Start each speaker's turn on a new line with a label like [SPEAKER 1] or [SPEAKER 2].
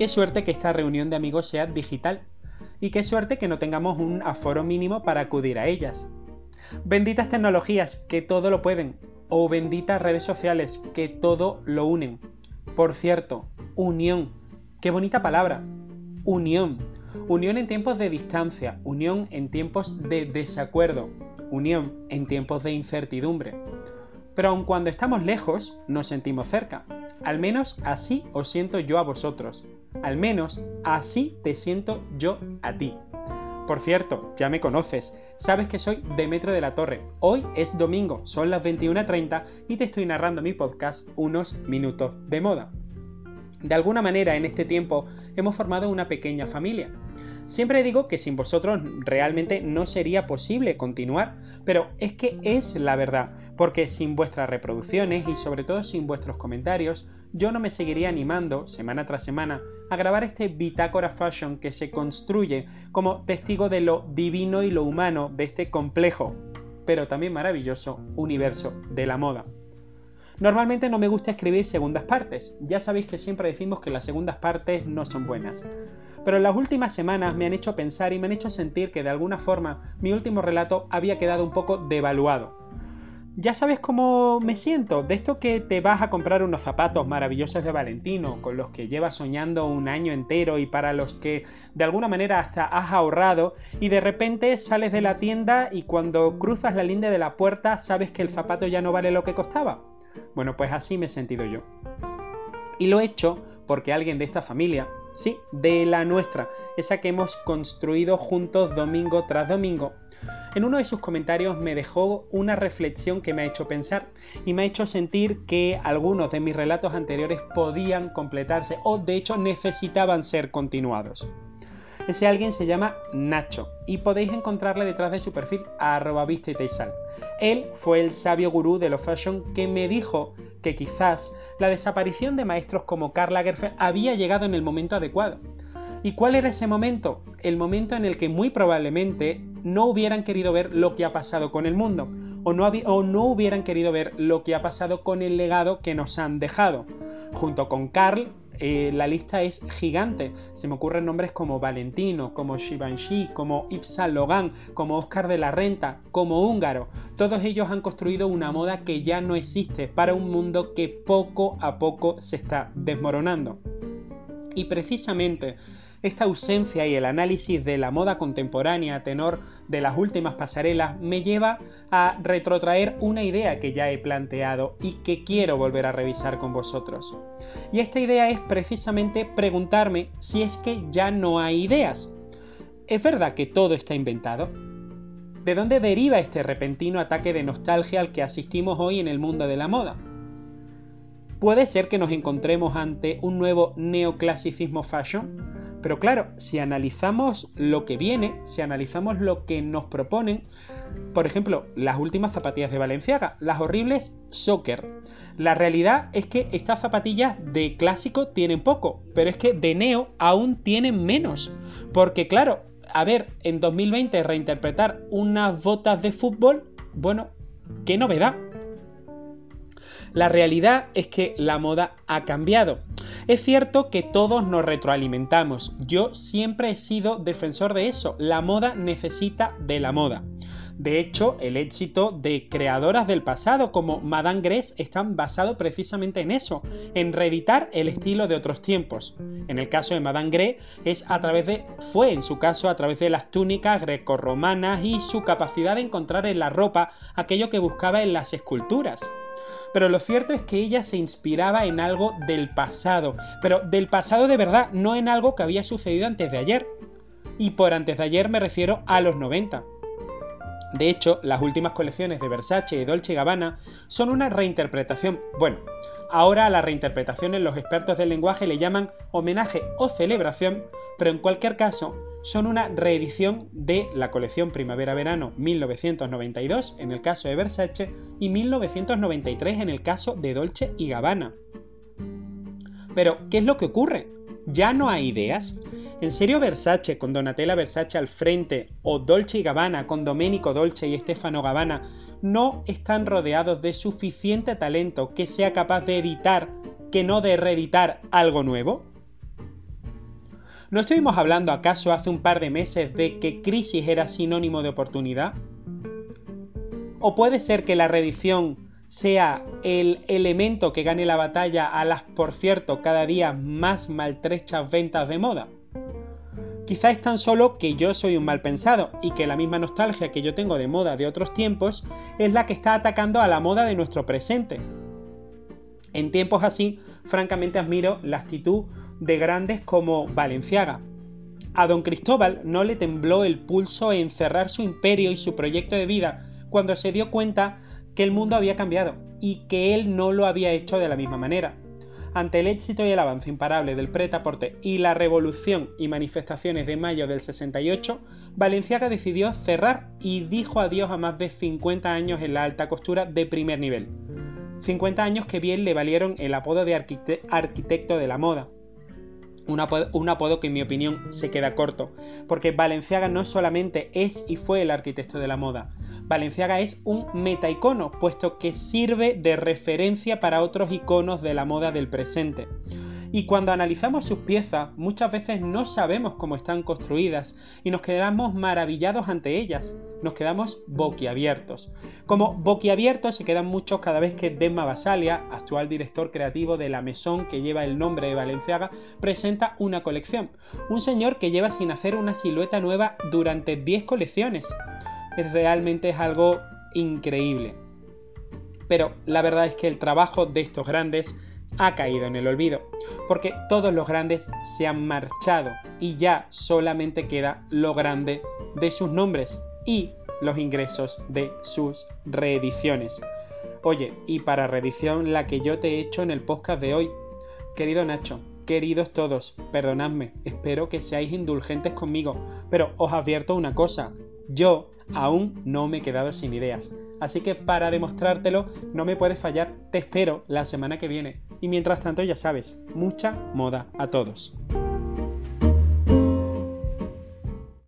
[SPEAKER 1] qué suerte que esta reunión de amigos sea digital. Y qué suerte que no tengamos un aforo mínimo para acudir a ellas. Benditas tecnologías que todo lo pueden. O benditas redes sociales que todo lo unen. Por cierto, unión. Qué bonita palabra. Unión. Unión en tiempos de distancia. Unión en tiempos de desacuerdo. Unión en tiempos de incertidumbre. Pero aun cuando estamos lejos, nos sentimos cerca. Al menos así os siento yo a vosotros. Al menos así te siento yo a ti. Por cierto, ya me conoces, sabes que soy Demetrio de la Torre. Hoy es domingo, son las 21.30 y te estoy narrando mi podcast Unos Minutos de Moda. De alguna manera en este tiempo hemos formado una pequeña familia. Siempre digo que sin vosotros realmente no sería posible continuar, pero es que es la verdad, porque sin vuestras reproducciones y sobre todo sin vuestros comentarios, yo no me seguiría animando, semana tras semana, a grabar este Bitácora Fashion que se construye como testigo de lo divino y lo humano de este complejo, pero también maravilloso universo de la moda. Normalmente no me gusta escribir segundas partes, ya sabéis que siempre decimos que las segundas partes no son buenas pero las últimas semanas me han hecho pensar y me han hecho sentir que de alguna forma mi último relato había quedado un poco devaluado. Ya sabes cómo me siento, de esto que te vas a comprar unos zapatos maravillosos de Valentino, con los que llevas soñando un año entero y para los que de alguna manera hasta has ahorrado, y de repente sales de la tienda y cuando cruzas la línea de la puerta sabes que el zapato ya no vale lo que costaba. Bueno, pues así me he sentido yo. Y lo he hecho porque alguien de esta familia, sí, de la nuestra, esa que hemos construido juntos domingo tras domingo. En uno de sus comentarios me dejó una reflexión que me ha hecho pensar y me ha hecho sentir que algunos de mis relatos anteriores podían completarse o de hecho necesitaban ser continuados. Ese alguien se llama Nacho y podéis encontrarle detrás de su perfil arroba vista y Él fue el sabio gurú de los fashion que me dijo que quizás la desaparición de maestros como Karl Lagerfeld había llegado en el momento adecuado. ¿Y cuál era ese momento? El momento en el que muy probablemente no hubieran querido ver lo que ha pasado con el mundo, o no, o no, hubieran querido ver lo que ha pasado con el legado que nos han dejado. Junto con Karl eh, la lista es gigante. Se me ocurren nombres como Valentino, como Givenchy, como Yves Logan, como Oscar de la Renta, como Húngaro. Todos ellos han construido una moda que ya no existe para un mundo que poco a poco se está desmoronando. Y precisamente esta ausencia y el análisis de la moda contemporánea a tenor de las últimas pasarelas me lleva a retrotraer una idea que ya he planteado y que quiero volver a revisar con vosotros. Y esta idea es precisamente preguntarme si es que ya no hay ideas. ¿Es verdad que todo está inventado? ¿De dónde deriva este repentino ataque de nostalgia al que asistimos hoy en el mundo de la moda? Puede ser que nos encontremos ante un nuevo neoclasicismo fashion, pero claro, si analizamos lo que viene, si analizamos lo que nos proponen, por ejemplo, las últimas zapatillas de Valenciaga, las horribles Soccer. La realidad es que estas zapatillas de clásico tienen poco, pero es que de neo aún tienen menos. Porque claro, a ver, en 2020 reinterpretar unas botas de fútbol, bueno, qué novedad. La realidad es que la moda ha cambiado. Es cierto que todos nos retroalimentamos. Yo siempre he sido defensor de eso. La moda necesita de la moda. De hecho, el éxito de creadoras del pasado como Madame Grès están basado precisamente en eso, en reeditar el estilo de otros tiempos. En el caso de Madame de fue en su caso a través de las túnicas grecorromanas y su capacidad de encontrar en la ropa aquello que buscaba en las esculturas. Pero lo cierto es que ella se inspiraba en algo del pasado, pero del pasado de verdad, no en algo que había sucedido antes de ayer. Y por antes de ayer me refiero a los 90. De hecho, las últimas colecciones de Versace y Dolce Gabbana son una reinterpretación. Bueno, ahora a las reinterpretaciones los expertos del lenguaje le llaman homenaje o celebración, pero en cualquier caso son una reedición de la colección Primavera-Verano 1992 en el caso de Versace y 1993 en el caso de Dolce y Gabbana. Pero, ¿qué es lo que ocurre? ¿Ya no hay ideas? ¿En serio Versace con Donatella Versace al frente o Dolce y Gabbana con Domenico Dolce y Stefano Gabbana no están rodeados de suficiente talento que sea capaz de editar, que no de reeditar algo nuevo? ¿No estuvimos hablando acaso hace un par de meses de que crisis era sinónimo de oportunidad? ¿O puede ser que la reedición sea el elemento que gane la batalla a las, por cierto, cada día más maltrechas ventas de moda? Quizá es tan solo que yo soy un mal pensado y que la misma nostalgia que yo tengo de moda de otros tiempos es la que está atacando a la moda de nuestro presente. En tiempos así, francamente admiro la actitud de grandes como Valenciaga. A don Cristóbal no le tembló el pulso en cerrar su imperio y su proyecto de vida cuando se dio cuenta que el mundo había cambiado y que él no lo había hecho de la misma manera. Ante el éxito y el avance imparable del pretaporte y la revolución y manifestaciones de mayo del 68, Valenciaga decidió cerrar y dijo adiós a más de 50 años en la alta costura de primer nivel. 50 años que bien le valieron el apodo de arquitecto de la moda, un apodo, que en mi opinión se queda corto, porque Valenciaga no solamente es y fue el arquitecto de la moda, Valenciaga es un metaicono, puesto que sirve de referencia para otros iconos de la moda del presente. Y cuando analizamos sus piezas, muchas veces no sabemos cómo están construidas y nos quedamos maravillados ante ellas, nos quedamos boquiabiertos. Como boquiabiertos se quedan muchos cada vez que Demma Basalia, actual director creativo de la Maison que lleva el nombre de Valenciaga, presenta una colección. Un señor que lleva sin hacer una silueta nueva durante 10 colecciones. Realmente es algo increíble. Pero la verdad es que el trabajo de estos grandes ha caído en el olvido, porque todos los grandes se han marchado y ya solamente queda lo grande de sus nombres y los ingresos de sus reediciones. Oye, y para reedición la que yo te he hecho en el podcast de hoy. Querido Nacho, queridos todos, perdonadme, espero que seáis indulgentes conmigo, pero os advierto una cosa, yo aún no me he quedado sin ideas. Así que para demostrártelo, no me puedes fallar, te espero la semana que viene. Y mientras tanto, ya sabes, mucha moda a todos.